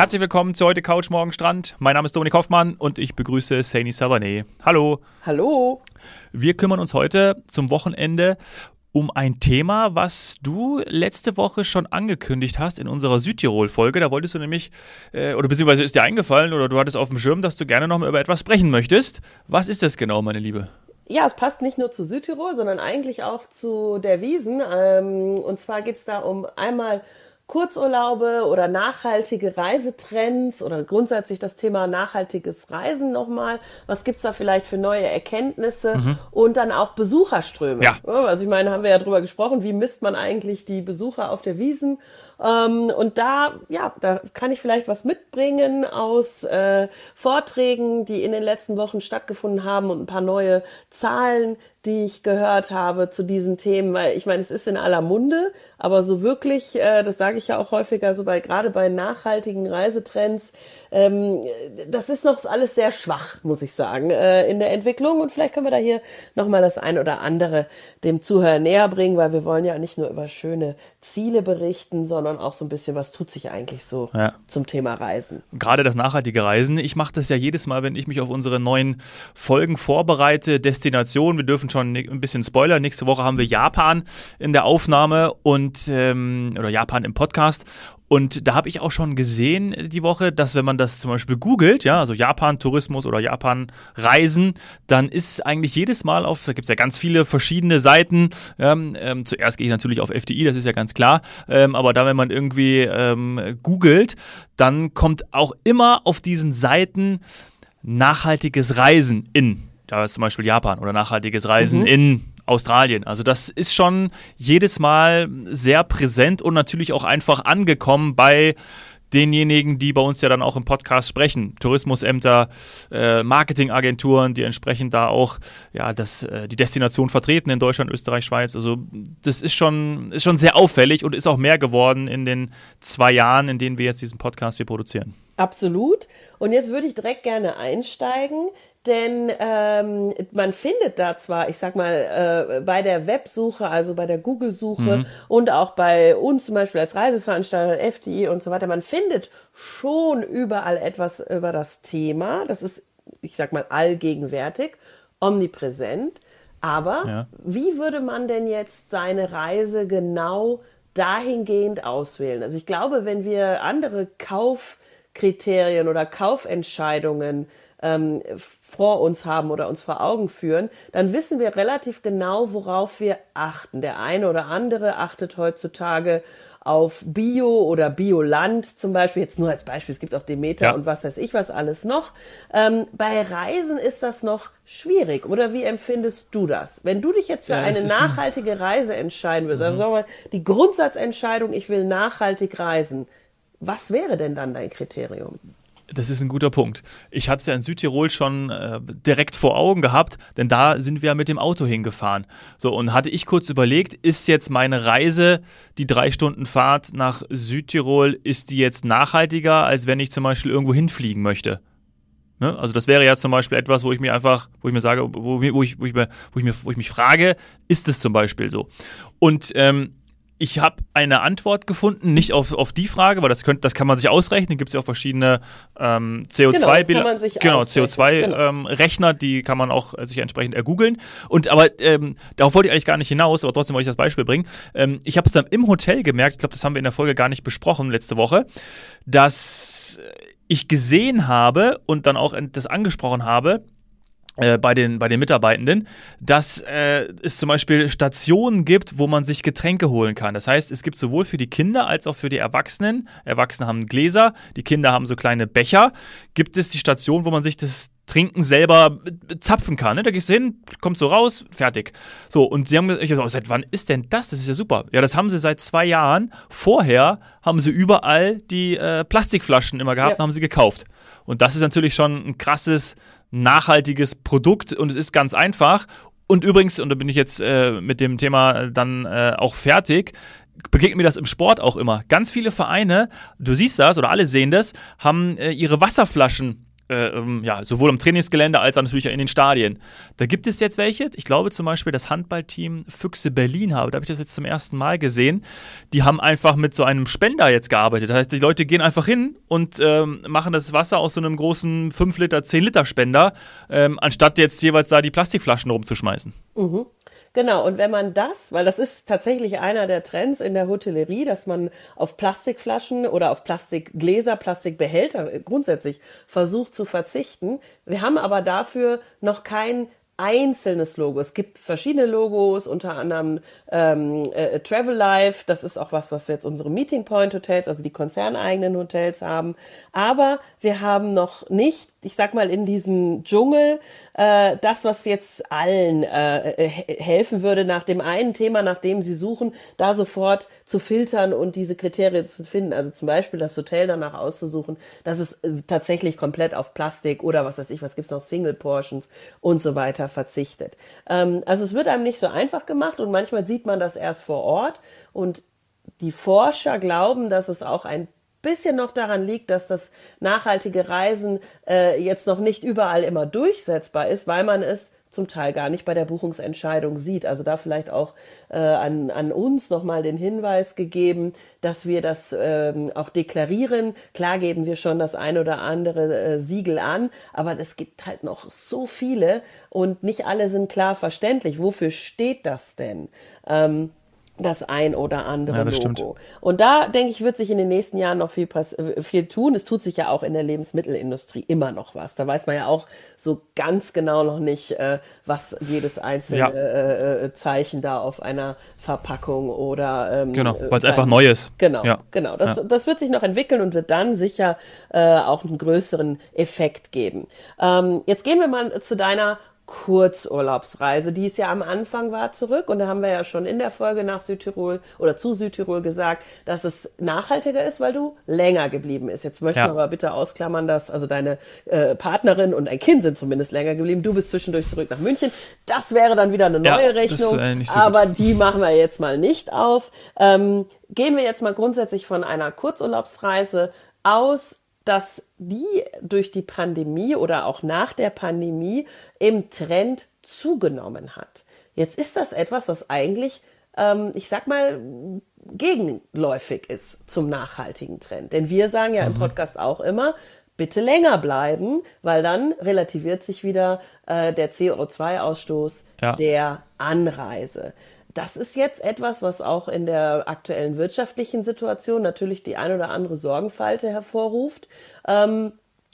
Herzlich willkommen zu heute Couch Morgen Strand. Mein Name ist Dominik Hoffmann und ich begrüße Saini Savané. Hallo. Hallo. Wir kümmern uns heute zum Wochenende um ein Thema, was du letzte Woche schon angekündigt hast in unserer Südtirol-Folge. Da wolltest du nämlich, äh, oder beziehungsweise ist dir eingefallen oder du hattest auf dem Schirm, dass du gerne noch mal über etwas sprechen möchtest. Was ist das genau, meine Liebe? Ja, es passt nicht nur zu Südtirol, sondern eigentlich auch zu der Wiesen. Ähm, und zwar geht es da um einmal Kurzurlaube oder nachhaltige Reisetrends oder grundsätzlich das Thema nachhaltiges Reisen nochmal. Was gibt's da vielleicht für neue Erkenntnisse mhm. und dann auch Besucherströme? Ja. Also ich meine, haben wir ja drüber gesprochen, wie misst man eigentlich die Besucher auf der Wiesen? Ähm, und da, ja, da kann ich vielleicht was mitbringen aus äh, Vorträgen, die in den letzten Wochen stattgefunden haben und ein paar neue Zahlen, die ich gehört habe zu diesen Themen, weil ich meine, es ist in aller Munde, aber so wirklich, äh, das sage ich ja auch häufiger, so bei gerade bei nachhaltigen Reisetrends, ähm, das ist noch alles sehr schwach, muss ich sagen, äh, in der Entwicklung. Und vielleicht können wir da hier nochmal das ein oder andere dem Zuhörer näher bringen, weil wir wollen ja nicht nur über schöne Ziele berichten, sondern auch so ein bisschen, was tut sich eigentlich so ja. zum Thema Reisen. Gerade das nachhaltige Reisen. Ich mache das ja jedes Mal, wenn ich mich auf unsere neuen Folgen vorbereite. Destination, wir dürfen schon ein bisschen Spoiler. Nächste Woche haben wir Japan in der Aufnahme und ähm, oder Japan im Podcast. Und da habe ich auch schon gesehen die Woche, dass wenn man das zum Beispiel googelt, ja, also Japan-Tourismus oder Japan-Reisen, dann ist eigentlich jedes Mal auf, da gibt es ja ganz viele verschiedene Seiten. Ähm, ähm, zuerst gehe ich natürlich auf FDI, das ist ja ganz klar. Ähm, aber da, wenn man irgendwie ähm, googelt, dann kommt auch immer auf diesen Seiten nachhaltiges Reisen in. Da ist zum Beispiel Japan oder nachhaltiges Reisen mhm. in Australien. Also das ist schon jedes Mal sehr präsent und natürlich auch einfach angekommen bei denjenigen, die bei uns ja dann auch im Podcast sprechen. Tourismusämter, äh, Marketingagenturen, die entsprechend da auch ja, das, äh, die Destination vertreten in Deutschland, Österreich, Schweiz. Also das ist schon, ist schon sehr auffällig und ist auch mehr geworden in den zwei Jahren, in denen wir jetzt diesen Podcast hier produzieren. Absolut. Und jetzt würde ich direkt gerne einsteigen. Denn ähm, man findet da zwar, ich sag mal, äh, bei der Websuche, also bei der Google-Suche mhm. und auch bei uns zum Beispiel als Reiseveranstalter, FDI und so weiter, man findet schon überall etwas über das Thema. Das ist, ich sag mal, allgegenwärtig, omnipräsent. Aber ja. wie würde man denn jetzt seine Reise genau dahingehend auswählen? Also ich glaube, wenn wir andere Kaufkriterien oder Kaufentscheidungen ähm, vor uns haben oder uns vor Augen führen, dann wissen wir relativ genau, worauf wir achten. Der eine oder andere achtet heutzutage auf Bio oder Bioland zum Beispiel, jetzt nur als Beispiel, es gibt auch Demeter ja. und was weiß ich was alles noch. Ähm, bei Reisen ist das noch schwierig oder wie empfindest du das? Wenn du dich jetzt für ja, eine nachhaltige ein Reise entscheiden würdest, also mhm. also sagen wir mal, die Grundsatzentscheidung, ich will nachhaltig reisen, was wäre denn dann dein Kriterium? Das ist ein guter Punkt. Ich habe es ja in Südtirol schon äh, direkt vor Augen gehabt, denn da sind wir ja mit dem Auto hingefahren. So, und hatte ich kurz überlegt, ist jetzt meine Reise, die drei Stunden Fahrt nach Südtirol, ist die jetzt nachhaltiger, als wenn ich zum Beispiel irgendwo hinfliegen möchte? Ne? Also das wäre ja zum Beispiel etwas, wo ich mir einfach, wo ich mir sage, wo, wo, ich, wo, ich, mir, wo, ich, mir, wo ich mich frage, ist es zum Beispiel so? Und ähm, ich habe eine Antwort gefunden, nicht auf, auf die Frage, weil das, könnt, das kann man sich ausrechnen. Gibt es ja auch verschiedene ähm, CO2-Rechner, genau, CO2 genau. ähm, Rechner, die kann man auch äh, sich entsprechend ergoogeln. Und aber ähm, darauf wollte ich eigentlich gar nicht hinaus, aber trotzdem wollte ich das Beispiel bringen. Ähm, ich habe es dann im Hotel gemerkt, ich glaube, das haben wir in der Folge gar nicht besprochen letzte Woche, dass ich gesehen habe und dann auch das angesprochen habe, äh, bei, den, bei den Mitarbeitenden, dass äh, es zum Beispiel Stationen gibt, wo man sich Getränke holen kann. Das heißt, es gibt sowohl für die Kinder als auch für die Erwachsenen, Erwachsene haben Gläser, die Kinder haben so kleine Becher, gibt es die Station, wo man sich das Trinken selber zapfen kann. Ne? Da gehst du hin, kommt so raus, fertig. So, und sie haben gesagt, ich so, seit wann ist denn das? Das ist ja super. Ja, das haben sie seit zwei Jahren. Vorher haben sie überall die äh, Plastikflaschen immer gehabt ja. und haben sie gekauft. Und das ist natürlich schon ein krasses nachhaltiges Produkt und es ist ganz einfach. Und übrigens, und da bin ich jetzt äh, mit dem Thema dann äh, auch fertig, begegnet mir das im Sport auch immer. Ganz viele Vereine, du siehst das oder alle sehen das, haben äh, ihre Wasserflaschen äh, ähm, ja, sowohl am Trainingsgelände als auch natürlich in den Stadien. Da gibt es jetzt welche. Ich glaube zum Beispiel das Handballteam Füchse Berlin habe, da habe ich das jetzt zum ersten Mal gesehen. Die haben einfach mit so einem Spender jetzt gearbeitet. Das heißt, die Leute gehen einfach hin und ähm, machen das Wasser aus so einem großen 5 Liter, 10 Liter Spender, ähm, anstatt jetzt jeweils da die Plastikflaschen rumzuschmeißen. Mhm. Genau, und wenn man das, weil das ist tatsächlich einer der Trends in der Hotellerie, dass man auf Plastikflaschen oder auf Plastikgläser, Plastikbehälter grundsätzlich versucht zu verzichten. Wir haben aber dafür noch kein einzelnes Logo. Es gibt verschiedene Logos, unter anderem ähm, äh, Travel Life. Das ist auch was, was wir jetzt unsere Meeting Point Hotels, also die konzerneigenen Hotels haben. Aber wir haben noch nicht, ich sag mal, in diesem Dschungel äh, das, was jetzt allen äh, helfen würde, nach dem einen Thema, nach dem sie suchen, da sofort zu filtern und diese Kriterien zu finden. Also zum Beispiel das Hotel danach auszusuchen, dass es äh, tatsächlich komplett auf Plastik oder was weiß ich, was gibt's noch, Single Portions und so weiter verzichtet. Ähm, also es wird einem nicht so einfach gemacht und manchmal sieht man das erst vor Ort und die Forscher glauben, dass es auch ein bisschen noch daran liegt, dass das nachhaltige Reisen äh, jetzt noch nicht überall immer durchsetzbar ist, weil man es zum Teil gar nicht bei der Buchungsentscheidung sieht. Also da vielleicht auch äh, an, an uns nochmal den Hinweis gegeben, dass wir das ähm, auch deklarieren. Klar geben wir schon das ein oder andere äh, Siegel an, aber es gibt halt noch so viele und nicht alle sind klar verständlich. Wofür steht das denn? Ähm, das ein oder andere ja, Logo. Stimmt. Und da, denke ich, wird sich in den nächsten Jahren noch viel, äh, viel tun. Es tut sich ja auch in der Lebensmittelindustrie immer noch was. Da weiß man ja auch so ganz genau noch nicht, äh, was jedes einzelne ja. äh, äh Zeichen da auf einer Verpackung oder. Ähm, genau, weil es einfach neu ist. Genau, ja. genau. Das, das wird sich noch entwickeln und wird dann sicher äh, auch einen größeren Effekt geben. Ähm, jetzt gehen wir mal zu deiner Kurzurlaubsreise, die es ja am Anfang war, zurück. Und da haben wir ja schon in der Folge nach Südtirol oder zu Südtirol gesagt, dass es nachhaltiger ist, weil du länger geblieben bist. Jetzt möchten ja. wir aber bitte ausklammern, dass also deine äh, Partnerin und ein Kind sind zumindest länger geblieben. Du bist zwischendurch zurück nach München. Das wäre dann wieder eine neue ja, Rechnung. So aber gut. die machen wir jetzt mal nicht auf. Ähm, gehen wir jetzt mal grundsätzlich von einer Kurzurlaubsreise aus dass die durch die Pandemie oder auch nach der Pandemie im Trend zugenommen hat. Jetzt ist das etwas, was eigentlich, ähm, ich sag mal, gegenläufig ist zum nachhaltigen Trend. Denn wir sagen ja mhm. im Podcast auch immer, bitte länger bleiben, weil dann relativiert sich wieder äh, der CO2-Ausstoß ja. der Anreise das ist jetzt etwas, was auch in der aktuellen wirtschaftlichen Situation natürlich die ein oder andere Sorgenfalte hervorruft. Ähm,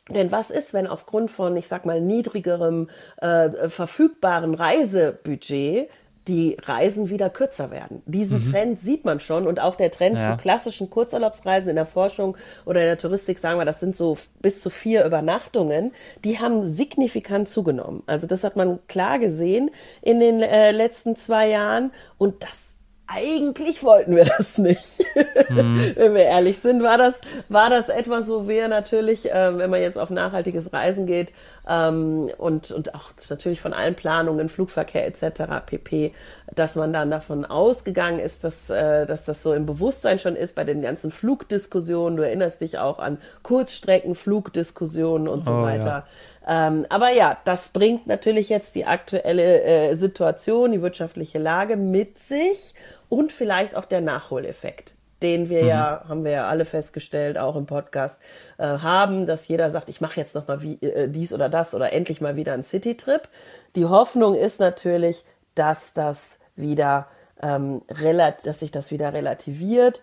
denn was ist, wenn aufgrund von, ich sag mal, niedrigerem äh, verfügbaren Reisebudget die Reisen wieder kürzer werden. Diesen mhm. Trend sieht man schon und auch der Trend ja. zu klassischen Kurzurlaubsreisen in der Forschung oder in der Touristik, sagen wir, das sind so bis zu vier Übernachtungen, die haben signifikant zugenommen. Also das hat man klar gesehen in den äh, letzten zwei Jahren und das eigentlich wollten wir das nicht. Mhm. wenn wir ehrlich sind, war das, war das etwas, wo wir natürlich, äh, wenn man jetzt auf nachhaltiges Reisen geht ähm, und, und auch natürlich von allen Planungen, Flugverkehr etc. pp, dass man dann davon ausgegangen ist, dass, äh, dass das so im Bewusstsein schon ist bei den ganzen Flugdiskussionen. Du erinnerst dich auch an Kurzstreckenflugdiskussionen und so oh, weiter. Ja. Ähm, aber ja, das bringt natürlich jetzt die aktuelle äh, Situation, die wirtschaftliche Lage mit sich und vielleicht auch der Nachholeffekt, den wir mhm. ja, haben wir ja alle festgestellt, auch im Podcast, äh, haben, dass jeder sagt, ich mache jetzt noch mal wie, äh, dies oder das oder endlich mal wieder einen City-Trip. Die Hoffnung ist natürlich, dass das wieder ähm, dass sich das wieder relativiert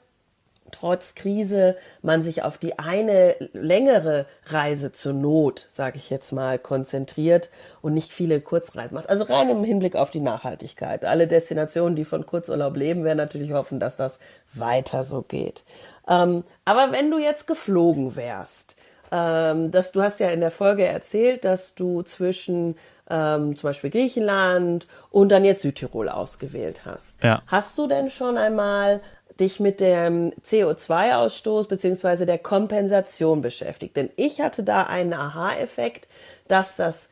trotz Krise man sich auf die eine längere Reise zur Not, sage ich jetzt mal, konzentriert und nicht viele Kurzreisen macht. Also rein im Hinblick auf die Nachhaltigkeit. Alle Destinationen, die von Kurzurlaub leben, werden natürlich hoffen, dass das weiter so geht. Ähm, aber wenn du jetzt geflogen wärst, ähm, dass du hast ja in der Folge erzählt, dass du zwischen ähm, zum Beispiel Griechenland und dann jetzt Südtirol ausgewählt hast. Ja. Hast du denn schon einmal dich mit dem CO2-Ausstoß bzw. der Kompensation beschäftigt. Denn ich hatte da einen Aha-Effekt, dass das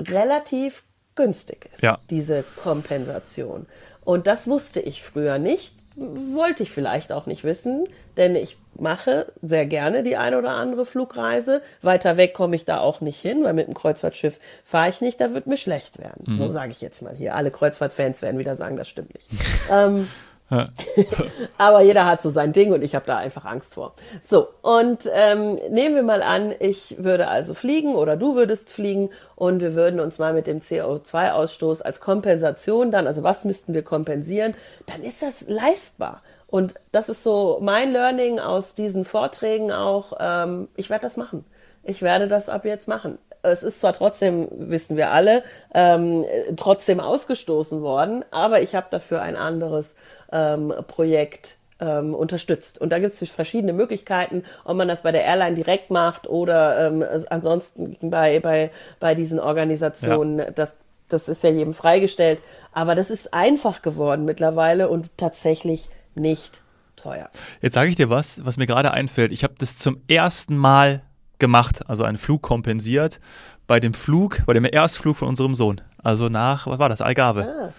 relativ günstig ist, ja. diese Kompensation. Und das wusste ich früher nicht, wollte ich vielleicht auch nicht wissen, denn ich mache sehr gerne die eine oder andere Flugreise. Weiter weg komme ich da auch nicht hin, weil mit dem Kreuzfahrtschiff fahre ich nicht, da wird mir schlecht werden. Mhm. So sage ich jetzt mal hier. Alle Kreuzfahrtfans werden wieder sagen, das stimmt nicht. ähm, Aber jeder hat so sein Ding und ich habe da einfach Angst vor. So, und ähm, nehmen wir mal an, ich würde also fliegen oder du würdest fliegen und wir würden uns mal mit dem CO2-Ausstoß als Kompensation dann, also was müssten wir kompensieren, dann ist das leistbar. Und das ist so mein Learning aus diesen Vorträgen auch. Ähm, ich werde das machen. Ich werde das ab jetzt machen es ist zwar trotzdem, wissen wir alle, ähm, trotzdem ausgestoßen worden, aber ich habe dafür ein anderes ähm, Projekt ähm, unterstützt. Und da gibt es verschiedene Möglichkeiten, ob man das bei der Airline direkt macht oder ähm, ansonsten bei, bei, bei diesen Organisationen. Ja. Das, das ist ja jedem freigestellt. Aber das ist einfach geworden mittlerweile und tatsächlich nicht teuer. Jetzt sage ich dir was, was mir gerade einfällt. Ich habe das zum ersten Mal gemacht, also einen Flug kompensiert bei dem Flug, bei dem Erstflug von unserem Sohn. Also nach, was war das, Algarve. Ah.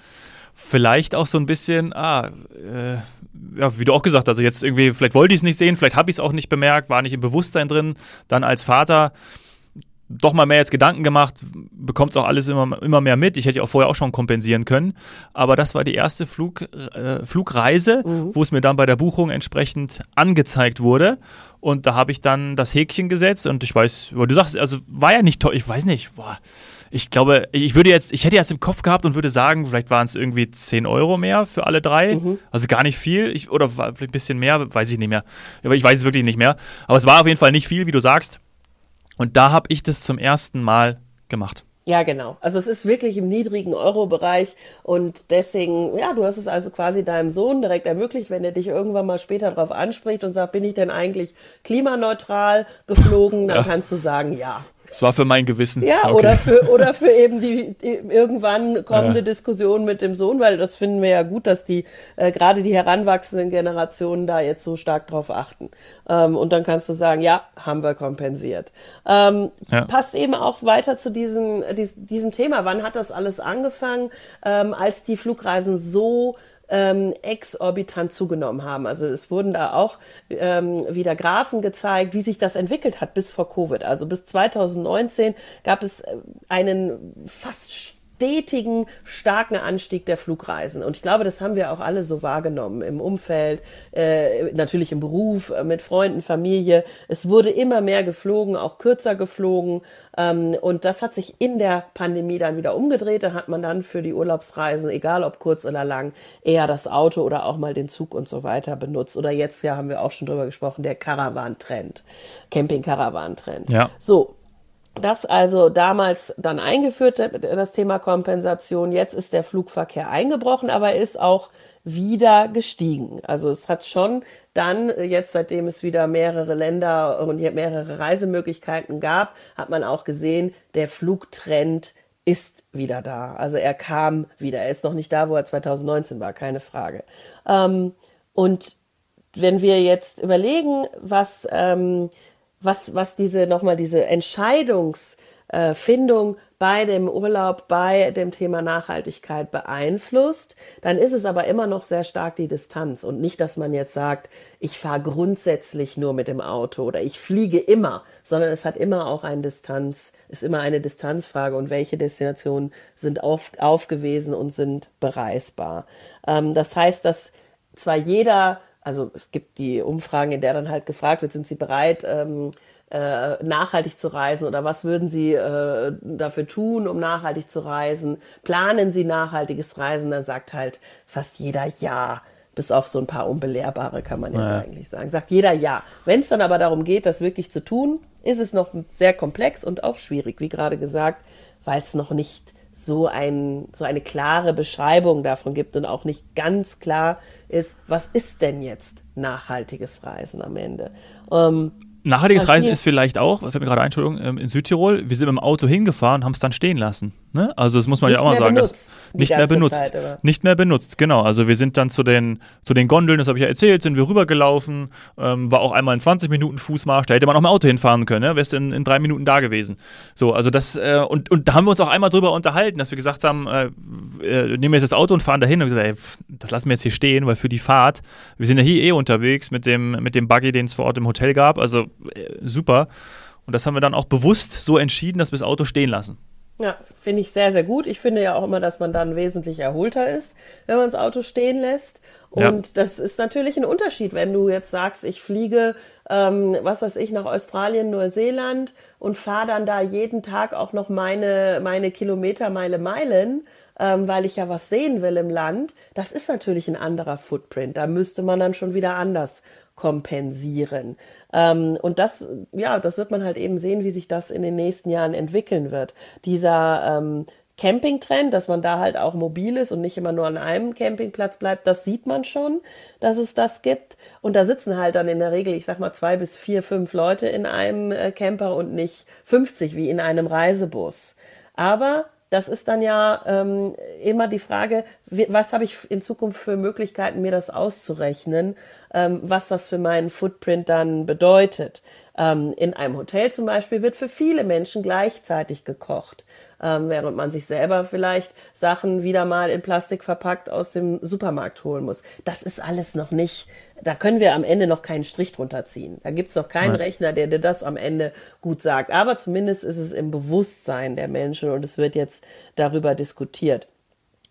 Vielleicht auch so ein bisschen, ah, äh, ja, wie du auch gesagt hast, also jetzt irgendwie, vielleicht wollte ich es nicht sehen, vielleicht habe ich es auch nicht bemerkt, war nicht im Bewusstsein drin. Dann als Vater doch mal mehr jetzt Gedanken gemacht, bekommt es auch alles immer, immer mehr mit. Ich hätte auch vorher auch schon kompensieren können. Aber das war die erste Flug, äh, Flugreise, mhm. wo es mir dann bei der Buchung entsprechend angezeigt wurde. Und da habe ich dann das Häkchen gesetzt und ich weiß, du sagst, also war ja nicht toll, ich weiß nicht, boah. Ich glaube, ich würde jetzt, ich hätte jetzt im Kopf gehabt und würde sagen, vielleicht waren es irgendwie 10 Euro mehr für alle drei. Mhm. Also gar nicht viel. Ich, oder war ein bisschen mehr, weiß ich nicht mehr. Aber ich weiß es wirklich nicht mehr. Aber es war auf jeden Fall nicht viel, wie du sagst. Und da habe ich das zum ersten Mal gemacht. Ja, genau. Also es ist wirklich im niedrigen Euro-Bereich und deswegen, ja, du hast es also quasi deinem Sohn direkt ermöglicht, wenn er dich irgendwann mal später darauf anspricht und sagt, bin ich denn eigentlich klimaneutral geflogen, dann ja. kannst du sagen, ja. Es war für mein Gewissen. Ja, okay. oder, für, oder für eben die, die irgendwann kommende ja. Diskussion mit dem Sohn, weil das finden wir ja gut, dass die äh, gerade die heranwachsenden Generationen da jetzt so stark drauf achten. Ähm, und dann kannst du sagen, ja, haben wir kompensiert. Ähm, ja. Passt eben auch weiter zu diesem, diesem Thema. Wann hat das alles angefangen, ähm, als die Flugreisen so ähm, exorbitant zugenommen haben. Also es wurden da auch ähm, wieder Graphen gezeigt, wie sich das entwickelt hat bis vor Covid. Also bis 2019 gab es äh, einen fast stetigen, starken Anstieg der Flugreisen. Und ich glaube, das haben wir auch alle so wahrgenommen im Umfeld, äh, natürlich im Beruf, äh, mit Freunden, Familie. Es wurde immer mehr geflogen, auch kürzer geflogen. Ähm, und das hat sich in der Pandemie dann wieder umgedreht. Da hat man dann für die Urlaubsreisen, egal ob kurz oder lang, eher das Auto oder auch mal den Zug und so weiter benutzt. Oder jetzt ja haben wir auch schon drüber gesprochen, der Caravan-Trend, Camping-Caravan-Trend. Ja. So, das also damals dann eingeführt, das Thema Kompensation. Jetzt ist der Flugverkehr eingebrochen, aber er ist auch wieder gestiegen. Also es hat schon dann, jetzt seitdem es wieder mehrere Länder und mehrere Reisemöglichkeiten gab, hat man auch gesehen, der Flugtrend ist wieder da. Also er kam wieder. Er ist noch nicht da, wo er 2019 war, keine Frage. Ähm, und wenn wir jetzt überlegen, was ähm, was, was diese nochmal diese Entscheidungsfindung bei dem Urlaub, bei dem Thema Nachhaltigkeit beeinflusst, dann ist es aber immer noch sehr stark die Distanz und nicht, dass man jetzt sagt, ich fahre grundsätzlich nur mit dem Auto oder ich fliege immer, sondern es hat immer auch eine Distanz, ist immer eine Distanzfrage und welche Destinationen sind auf, aufgewiesen und sind bereisbar. Ähm, das heißt, dass zwar jeder also es gibt die Umfragen, in der dann halt gefragt wird, sind Sie bereit, ähm, äh, nachhaltig zu reisen oder was würden Sie äh, dafür tun, um nachhaltig zu reisen? Planen Sie nachhaltiges Reisen? Dann sagt halt fast jeder ja. Bis auf so ein paar Unbelehrbare kann man jetzt ja. eigentlich sagen. Sagt jeder ja. Wenn es dann aber darum geht, das wirklich zu tun, ist es noch sehr komplex und auch schwierig, wie gerade gesagt, weil es noch nicht so, ein, so eine klare Beschreibung davon gibt und auch nicht ganz klar ist, was ist denn jetzt nachhaltiges Reisen am Ende. Ähm, Nachhaltiges Reisen ist vielleicht auch, fällt mir gerade ein, Entschuldigung, ähm, in Südtirol, wir sind mit dem Auto hingefahren und haben es dann stehen lassen. Ne? Also das muss man nicht ja auch mal sagen. Benutzt, nicht mehr benutzt. Zeit, nicht mehr benutzt, genau. Also wir sind dann zu den, zu den Gondeln, das habe ich ja erzählt, sind wir rübergelaufen, ähm, war auch einmal in 20 Minuten Fußmarsch, da hätte man auch mit Auto hinfahren können, ne? wärst in, in drei Minuten da gewesen. So, also das, äh, und, und da haben wir uns auch einmal drüber unterhalten, dass wir gesagt haben, äh, äh, nehmen wir jetzt das Auto und fahren dahin und gesagt, ey, das lassen wir jetzt hier stehen, weil für die Fahrt, wir sind ja hier eh unterwegs mit dem, mit dem Buggy, den es vor Ort im Hotel gab, also äh, super. Und das haben wir dann auch bewusst so entschieden, dass wir das Auto stehen lassen. Ja, finde ich sehr, sehr gut. Ich finde ja auch immer, dass man dann wesentlich erholter ist, wenn man das Auto stehen lässt. Und ja. das ist natürlich ein Unterschied, wenn du jetzt sagst, ich fliege, ähm, was weiß ich, nach Australien, Neuseeland und fahre dann da jeden Tag auch noch meine, meine Kilometer, meine Meilen, ähm, weil ich ja was sehen will im Land. Das ist natürlich ein anderer Footprint. Da müsste man dann schon wieder anders kompensieren. Ähm, und das, ja, das wird man halt eben sehen, wie sich das in den nächsten Jahren entwickeln wird. Dieser ähm, Campingtrend, dass man da halt auch mobil ist und nicht immer nur an einem Campingplatz bleibt, das sieht man schon, dass es das gibt. Und da sitzen halt dann in der Regel, ich sag mal, zwei bis vier, fünf Leute in einem äh, Camper und nicht 50 wie in einem Reisebus. Aber das ist dann ja ähm, immer die Frage, was habe ich in Zukunft für Möglichkeiten, mir das auszurechnen, ähm, was das für meinen Footprint dann bedeutet. Ähm, in einem Hotel zum Beispiel wird für viele Menschen gleichzeitig gekocht, ähm, während man sich selber vielleicht Sachen wieder mal in Plastik verpackt aus dem Supermarkt holen muss. Das ist alles noch nicht, da können wir am Ende noch keinen Strich drunter ziehen. Da gibt es noch keinen Nein. Rechner, der dir das am Ende gut sagt. Aber zumindest ist es im Bewusstsein der Menschen und es wird jetzt darüber diskutiert.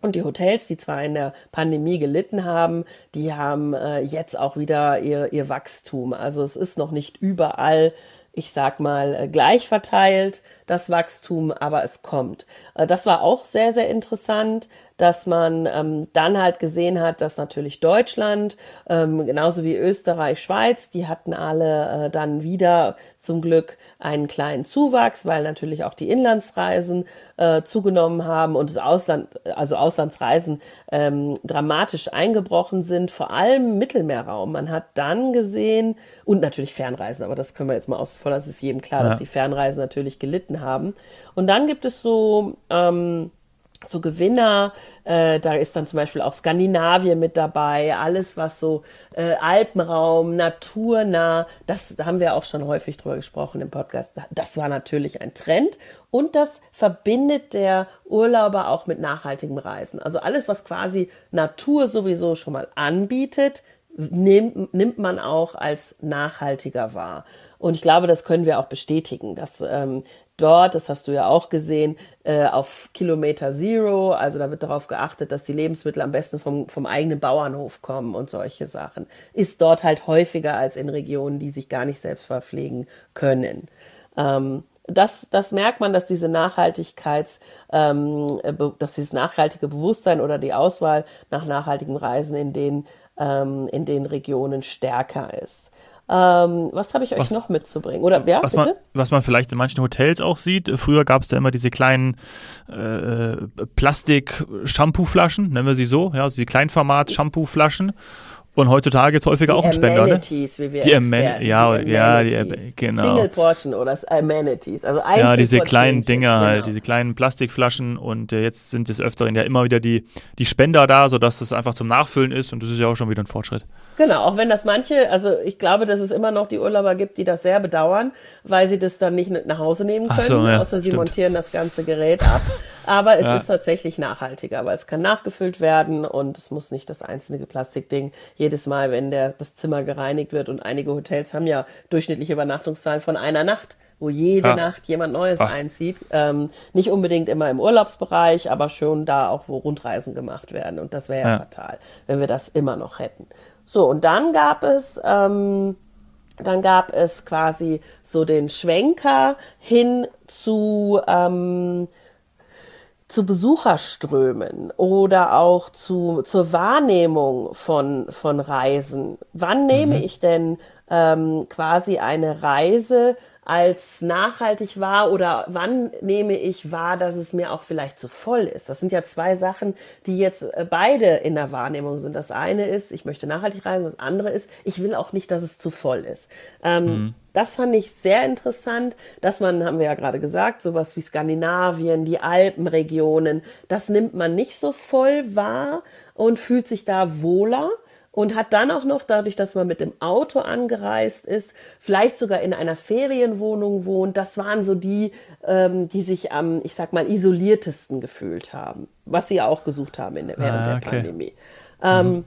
Und die Hotels, die zwar in der Pandemie gelitten haben, die haben äh, jetzt auch wieder ihr, ihr Wachstum. Also es ist noch nicht überall, ich sag mal, äh, gleich verteilt, das Wachstum, aber es kommt. Äh, das war auch sehr, sehr interessant dass man ähm, dann halt gesehen hat, dass natürlich Deutschland, ähm, genauso wie Österreich, Schweiz, die hatten alle äh, dann wieder zum Glück einen kleinen Zuwachs, weil natürlich auch die Inlandsreisen äh, zugenommen haben und das Ausland, also Auslandsreisen ähm, dramatisch eingebrochen sind, vor allem im Mittelmeerraum. Man hat dann gesehen, und natürlich Fernreisen, aber das können wir jetzt mal aus, das ist jedem klar, ja. dass die Fernreisen natürlich gelitten haben. Und dann gibt es so, ähm, so Gewinner, äh, da ist dann zum Beispiel auch Skandinavien mit dabei, alles was so äh, Alpenraum, naturnah, das da haben wir auch schon häufig drüber gesprochen im Podcast. Das war natürlich ein Trend und das verbindet der Urlauber auch mit nachhaltigem Reisen. Also alles, was quasi Natur sowieso schon mal anbietet, nimmt, nimmt man auch als nachhaltiger wahr. Und ich glaube, das können wir auch bestätigen, dass ähm, dort, das hast du ja auch gesehen, äh, auf Kilometer Zero, also da wird darauf geachtet, dass die Lebensmittel am besten vom, vom eigenen Bauernhof kommen und solche Sachen, ist dort halt häufiger als in Regionen, die sich gar nicht selbst verpflegen können. Ähm, das, das merkt man, dass diese Nachhaltigkeits, ähm, dass dieses nachhaltige Bewusstsein oder die Auswahl nach nachhaltigen Reisen in den, ähm, in den Regionen stärker ist. Ähm, was habe ich euch was, noch mitzubringen? Oder ja, was, bitte? Man, was man vielleicht in manchen Hotels auch sieht, früher gab es da immer diese kleinen äh, Plastik-Shampoo-Flaschen, nennen wir sie so, ja, also die Kleinformat-Shampoo-Flaschen. Und heutzutage gibt es häufiger die auch einen Spender, ne? Wie wir die Amenities, ja, die ja, die, genau. Single Portion oder Amenities, also Ja, diese kleinen Dinger halt, genau. diese kleinen Plastikflaschen und äh, jetzt sind es öfteren ja immer wieder die, die Spender da, sodass es einfach zum Nachfüllen ist und das ist ja auch schon wieder ein Fortschritt. Genau, auch wenn das manche, also ich glaube, dass es immer noch die Urlauber gibt, die das sehr bedauern, weil sie das dann nicht nach Hause nehmen können, so, ja, außer sie stimmt. montieren das ganze Gerät ab. Aber es ja. ist tatsächlich nachhaltiger, weil es kann nachgefüllt werden und es muss nicht das einzelne Plastikding jedes Mal, wenn der, das Zimmer gereinigt wird. Und einige Hotels haben ja durchschnittliche Übernachtungszahlen von einer Nacht wo jede ah. Nacht jemand Neues Ach. einzieht. Ähm, nicht unbedingt immer im Urlaubsbereich, aber schon da auch, wo Rundreisen gemacht werden. Und das wäre ja, ja, fatal, wenn wir das immer noch hätten. So, und dann gab es, ähm, dann gab es quasi so den Schwenker hin zu, ähm, zu Besucherströmen oder auch zu, zur Wahrnehmung von, von Reisen. Wann nehme mhm. ich denn ähm, quasi eine Reise als nachhaltig wahr oder wann nehme ich wahr, dass es mir auch vielleicht zu voll ist? Das sind ja zwei Sachen, die jetzt äh, beide in der Wahrnehmung sind. Das eine ist, ich möchte nachhaltig reisen, das andere ist, ich will auch nicht, dass es zu voll ist. Ähm, mhm. Das fand ich sehr interessant, dass man, haben wir ja gerade gesagt, sowas wie Skandinavien, die Alpenregionen, das nimmt man nicht so voll wahr und fühlt sich da wohler und hat dann auch noch, dadurch, dass man mit dem Auto angereist ist, vielleicht sogar in einer Ferienwohnung wohnt, das waren so die, ähm, die sich am, ich sag mal, isoliertesten gefühlt haben, was sie ja auch gesucht haben in der, während ah, okay. der Pandemie. Ähm, mhm.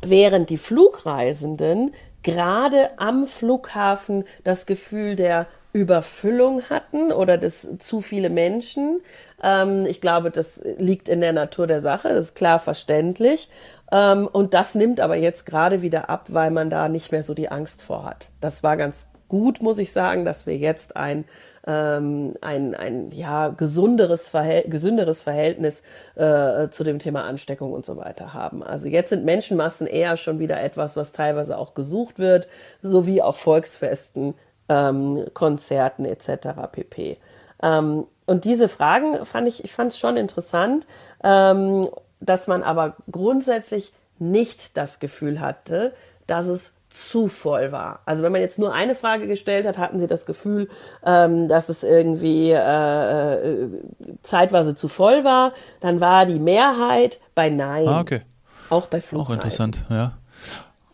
Während die Flugreisenden gerade am Flughafen das Gefühl der Überfüllung hatten oder des zu viele Menschen. Ähm, ich glaube, das liegt in der Natur der Sache, das ist klar verständlich. Ähm, und das nimmt aber jetzt gerade wieder ab, weil man da nicht mehr so die Angst vor hat. Das war ganz gut, muss ich sagen, dass wir jetzt ein ähm, ein, ein ja, gesunderes Verhält gesünderes Verhältnis äh, zu dem Thema Ansteckung und so weiter haben. Also jetzt sind Menschenmassen eher schon wieder etwas, was teilweise auch gesucht wird, sowie auf Volksfesten, ähm, Konzerten etc. pp. Ähm, und diese Fragen fand ich, ich fand es schon interessant. Ähm, dass man aber grundsätzlich nicht das Gefühl hatte, dass es zu voll war. Also wenn man jetzt nur eine Frage gestellt hat, hatten sie das Gefühl, ähm, dass es irgendwie äh, äh zeitweise zu voll war. Dann war die Mehrheit bei Nein. Ah, okay. Auch bei Flugreisen. Auch interessant, ja.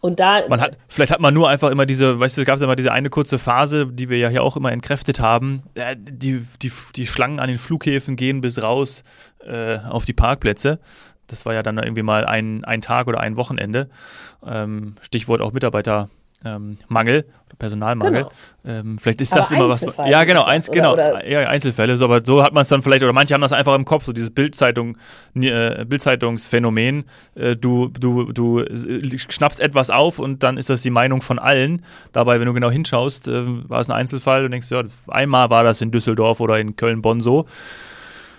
Und da, man hat, vielleicht hat man nur einfach immer diese, weißt du, es gab immer diese eine kurze Phase, die wir ja hier auch immer entkräftet haben. Die, die, die Schlangen an den Flughäfen gehen bis raus äh, auf die Parkplätze. Das war ja dann irgendwie mal ein, ein Tag oder ein Wochenende. Ähm, Stichwort auch Mitarbeitermangel ähm, oder Personalmangel. Genau. Ähm, vielleicht ist aber das immer was. Ja, genau, eins, genau, oder? Ja, Einzelfälle. So, aber so hat man es dann vielleicht, oder manche haben das einfach im Kopf, so dieses Bildzeitung, äh, Bildzeitungsphänomen. Äh, du, du, du äh, schnappst etwas auf und dann ist das die Meinung von allen. Dabei, wenn du genau hinschaust, äh, war es ein Einzelfall und denkst, ja, einmal war das in Düsseldorf oder in Köln-Bonn so.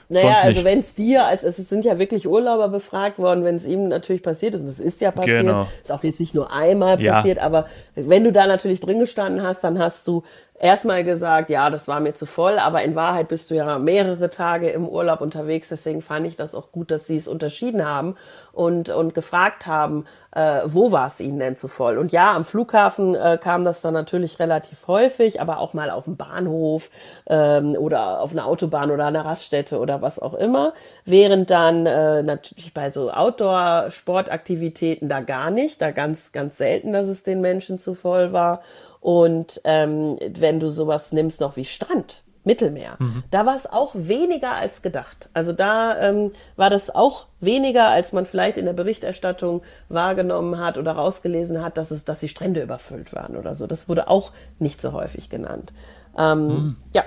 Naja, also wenn es dir, als es sind ja wirklich Urlauber befragt worden, wenn es ihm natürlich passiert ist, und das ist ja passiert, genau. ist auch jetzt nicht nur einmal ja. passiert, aber wenn du da natürlich drin gestanden hast, dann hast du erstmal gesagt, ja, das war mir zu voll, aber in Wahrheit bist du ja mehrere Tage im Urlaub unterwegs, deswegen fand ich das auch gut, dass sie es unterschieden haben und, und gefragt haben, äh, wo war es ihnen denn zu voll? Und ja, am Flughafen äh, kam das dann natürlich relativ häufig, aber auch mal auf dem Bahnhof ähm, oder auf einer Autobahn oder einer Raststätte oder was auch immer, während dann äh, natürlich bei so Outdoor-Sportaktivitäten da gar nicht, da ganz, ganz selten, dass es den Menschen zu voll war. Und ähm, wenn du sowas nimmst noch wie Strand, Mittelmeer, mhm. da war es auch weniger als gedacht. Also da ähm, war das auch weniger, als man vielleicht in der Berichterstattung wahrgenommen hat oder rausgelesen hat, dass es, dass die Strände überfüllt waren oder so. Das wurde auch nicht so häufig genannt. Ähm, mhm. Ja.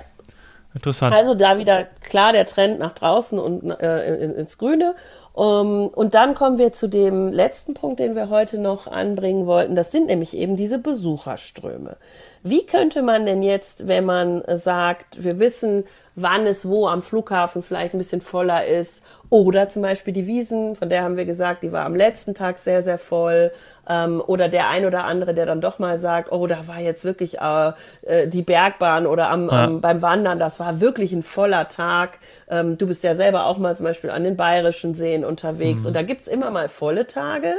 Interessant. Also da wieder klar der Trend nach draußen und äh, ins Grüne. Um, und dann kommen wir zu dem letzten Punkt, den wir heute noch anbringen wollten. Das sind nämlich eben diese Besucherströme. Wie könnte man denn jetzt, wenn man sagt, wir wissen, wann es wo am Flughafen vielleicht ein bisschen voller ist, oder zum Beispiel die Wiesen, von der haben wir gesagt, die war am letzten Tag sehr, sehr voll, ähm, oder der ein oder andere, der dann doch mal sagt, oh, da war jetzt wirklich äh, äh, die Bergbahn oder am, ja. am, beim Wandern, das war wirklich ein voller Tag. Ähm, du bist ja selber auch mal zum Beispiel an den bayerischen Seen unterwegs mhm. und da gibt's immer mal volle Tage.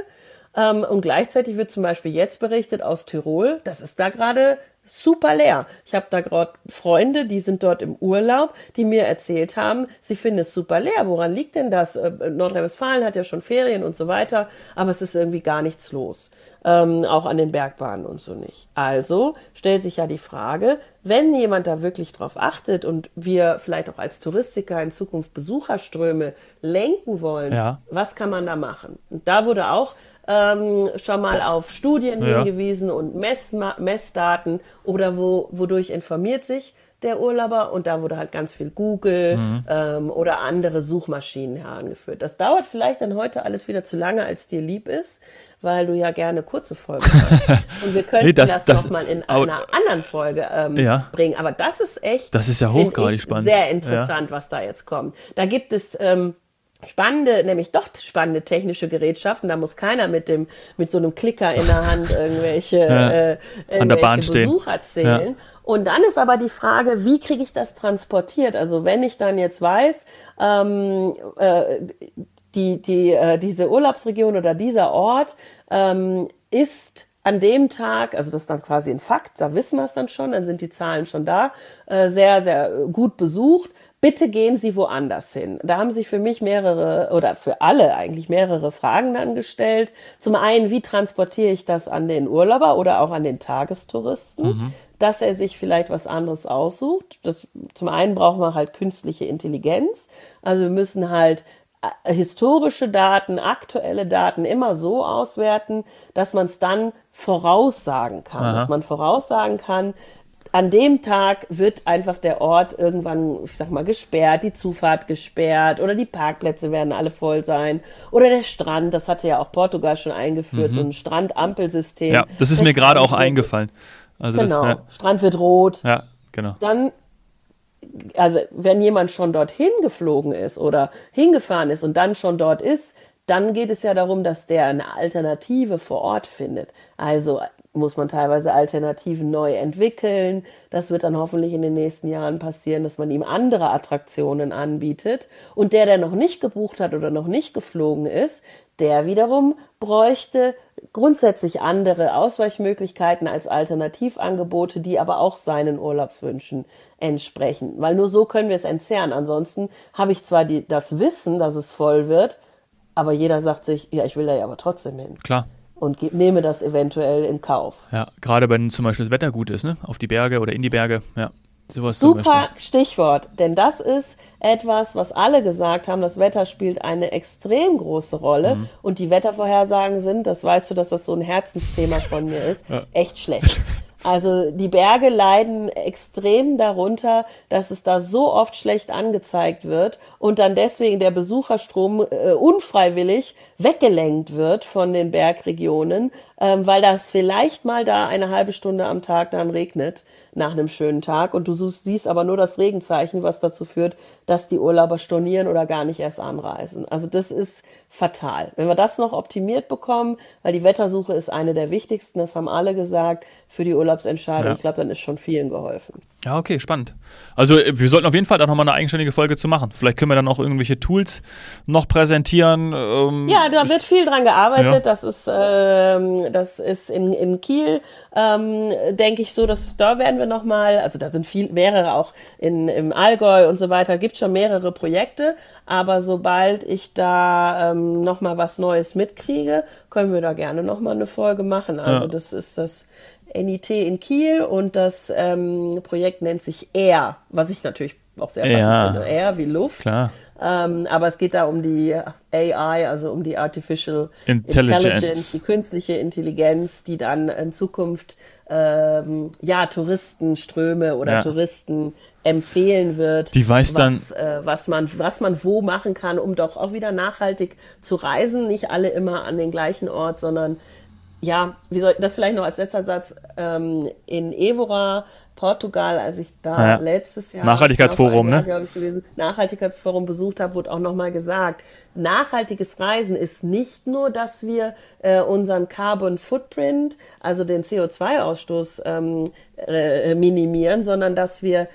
Ähm, und gleichzeitig wird zum Beispiel jetzt berichtet aus Tirol, das ist da gerade super leer. Ich habe da gerade Freunde, die sind dort im Urlaub, die mir erzählt haben, sie finden es super leer. Woran liegt denn das? Äh, Nordrhein-Westfalen hat ja schon Ferien und so weiter, aber es ist irgendwie gar nichts los. Ähm, auch an den Bergbahnen und so nicht. Also stellt sich ja die Frage, wenn jemand da wirklich drauf achtet und wir vielleicht auch als Touristiker in Zukunft Besucherströme lenken wollen, ja. was kann man da machen? Und da wurde auch ähm, schon mal auf Studien ja. hingewiesen und Mess Messdaten oder wo, wodurch informiert sich der Urlauber und da wurde halt ganz viel Google mhm. ähm, oder andere Suchmaschinen herangeführt. Das dauert vielleicht dann heute alles wieder zu lange, als dir lieb ist, weil du ja gerne kurze Folgen hast. Und wir könnten nee, das, das, das nochmal in einer anderen Folge ähm, ja. bringen. Aber das ist echt. Das ist ja hochgradig spannend. Sehr interessant, ja. was da jetzt kommt. Da gibt es ähm, spannende, nämlich doch spannende technische Gerätschaften. Da muss keiner mit dem mit so einem Klicker in der Hand irgendwelche, ja, äh, irgendwelche Besucher zählen. Ja. Und dann ist aber die Frage, wie kriege ich das transportiert? Also wenn ich dann jetzt weiß, ähm, äh, die, die, äh, diese Urlaubsregion oder dieser Ort ähm, ist an dem Tag, also das ist dann quasi ein Fakt, da wissen wir es dann schon, dann sind die Zahlen schon da, äh, sehr, sehr gut besucht. Bitte gehen Sie woanders hin. Da haben sich für mich mehrere oder für alle eigentlich mehrere Fragen dann gestellt. Zum einen, wie transportiere ich das an den Urlauber oder auch an den Tagestouristen? Mhm dass er sich vielleicht was anderes aussucht. Das, zum einen brauchen wir halt künstliche Intelligenz. Also wir müssen halt äh, historische Daten, aktuelle Daten immer so auswerten, dass man es dann voraussagen kann. Aha. Dass man voraussagen kann, an dem Tag wird einfach der Ort irgendwann, ich sag mal, gesperrt, die Zufahrt gesperrt oder die Parkplätze werden alle voll sein oder der Strand, das hatte ja auch Portugal schon eingeführt, mhm. so ein Strandampelsystem. Ja, das ist mir gerade auch eingefallen. Also genau, das, ja. Strand wird rot. Ja, genau. Dann also wenn jemand schon dorthin geflogen ist oder hingefahren ist und dann schon dort ist, dann geht es ja darum, dass der eine Alternative vor Ort findet. Also muss man teilweise Alternativen neu entwickeln. Das wird dann hoffentlich in den nächsten Jahren passieren, dass man ihm andere Attraktionen anbietet. Und der, der noch nicht gebucht hat oder noch nicht geflogen ist, der wiederum bräuchte grundsätzlich andere Ausweichmöglichkeiten als Alternativangebote, die aber auch seinen Urlaubswünschen entsprechen. Weil nur so können wir es entzerren. Ansonsten habe ich zwar die, das Wissen, dass es voll wird, aber jeder sagt sich, ja, ich will da ja aber trotzdem hin. Klar. Und nehme das eventuell in Kauf. Ja, gerade wenn zum Beispiel das Wetter gut ist, ne? Auf die Berge oder in die Berge, ja. Sowas Super Stichwort, denn das ist etwas, was alle gesagt haben, das Wetter spielt eine extrem große Rolle mhm. und die Wettervorhersagen sind, das weißt du, dass das so ein Herzensthema von mir ist, ja. echt schlecht. Also die Berge leiden extrem darunter, dass es da so oft schlecht angezeigt wird und dann deswegen der Besucherstrom äh, unfreiwillig weggelenkt wird von den Bergregionen, ähm, weil das vielleicht mal da eine halbe Stunde am Tag dann regnet nach einem schönen Tag und du siehst aber nur das Regenzeichen, was dazu führt, dass die Urlauber stornieren oder gar nicht erst anreisen. Also das ist fatal. Wenn wir das noch optimiert bekommen, weil die Wettersuche ist eine der wichtigsten, das haben alle gesagt, für die Urlaubsentscheidung. Ja. Ich glaube, dann ist schon vielen geholfen. Ja, okay, spannend. Also äh, wir sollten auf jeden Fall da nochmal eine eigenständige Folge zu machen. Vielleicht können wir dann auch irgendwelche Tools noch präsentieren. Ähm, ja, da wird viel dran gearbeitet. Ja. Das ist, ähm, das ist in, in Kiel, ähm, denke ich so, dass da werden wir nochmal, also da sind viel, mehrere auch in, im Allgäu und so weiter, gibt schon mehrere Projekte. Aber sobald ich da ähm, nochmal was Neues mitkriege, können wir da gerne nochmal eine Folge machen. Also ja. das ist das NIT in Kiel und das ähm, Projekt nennt sich Air, was ich natürlich auch sehr passend ja. finde. Air wie Luft. Klar. Ähm, aber es geht da um die AI, also um die Artificial Intelligence, Intelligence die künstliche Intelligenz, die dann in Zukunft ähm, ja Touristenströme oder ja. Touristen empfehlen wird, die weiß was, äh, was man was man wo machen kann, um doch auch wieder nachhaltig zu reisen. Nicht alle immer an den gleichen Ort, sondern ja, wie soll das vielleicht noch als letzter Satz ähm, in Evora Portugal, als ich da ja. letztes Jahr Nachhaltigkeitsforum, Jahr, ne? Ich, gewesen, Nachhaltigkeitsforum besucht habe, wurde auch nochmal gesagt, nachhaltiges Reisen ist nicht nur, dass wir äh, unseren Carbon Footprint, also den CO2-Ausstoß ähm, äh, minimieren, sondern dass wir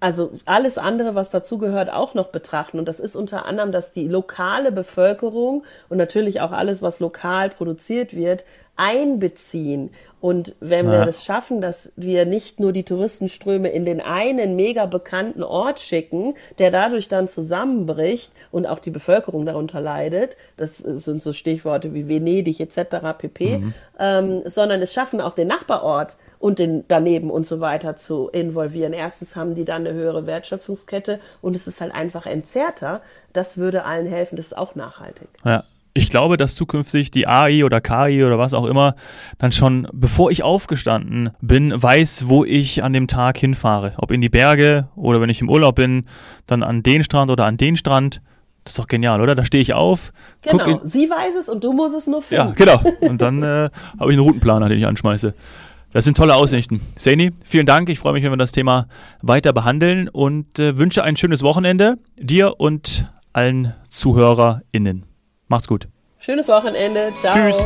also alles andere, was dazugehört, auch noch betrachten. Und das ist unter anderem, dass die lokale Bevölkerung und natürlich auch alles, was lokal produziert wird, einbeziehen. Und wenn ja. wir das schaffen, dass wir nicht nur die Touristenströme in den einen mega bekannten Ort schicken, der dadurch dann zusammenbricht und auch die Bevölkerung darunter leidet, das sind so Stichworte wie Venedig etc. pp, mhm. ähm, sondern es schaffen auch den Nachbarort und den daneben und so weiter zu involvieren. Erstens haben die dann eine höhere Wertschöpfungskette und es ist halt einfach entzerrter. Das würde allen helfen, das ist auch nachhaltig. Ja ich glaube, dass zukünftig die AI oder KI oder was auch immer dann schon, bevor ich aufgestanden bin, weiß, wo ich an dem Tag hinfahre. Ob in die Berge oder wenn ich im Urlaub bin, dann an den Strand oder an den Strand. Das ist doch genial, oder? Da stehe ich auf. Genau, sie weiß es und du musst es nur finden. Ja, genau. Und dann äh, habe ich einen Routenplaner, den ich anschmeiße. Das sind tolle Aussichten. Saini, vielen Dank. Ich freue mich, wenn wir das Thema weiter behandeln und äh, wünsche ein schönes Wochenende dir und allen ZuhörerInnen. Macht's gut. Schönes Wochenende. Ciao. Tschüss.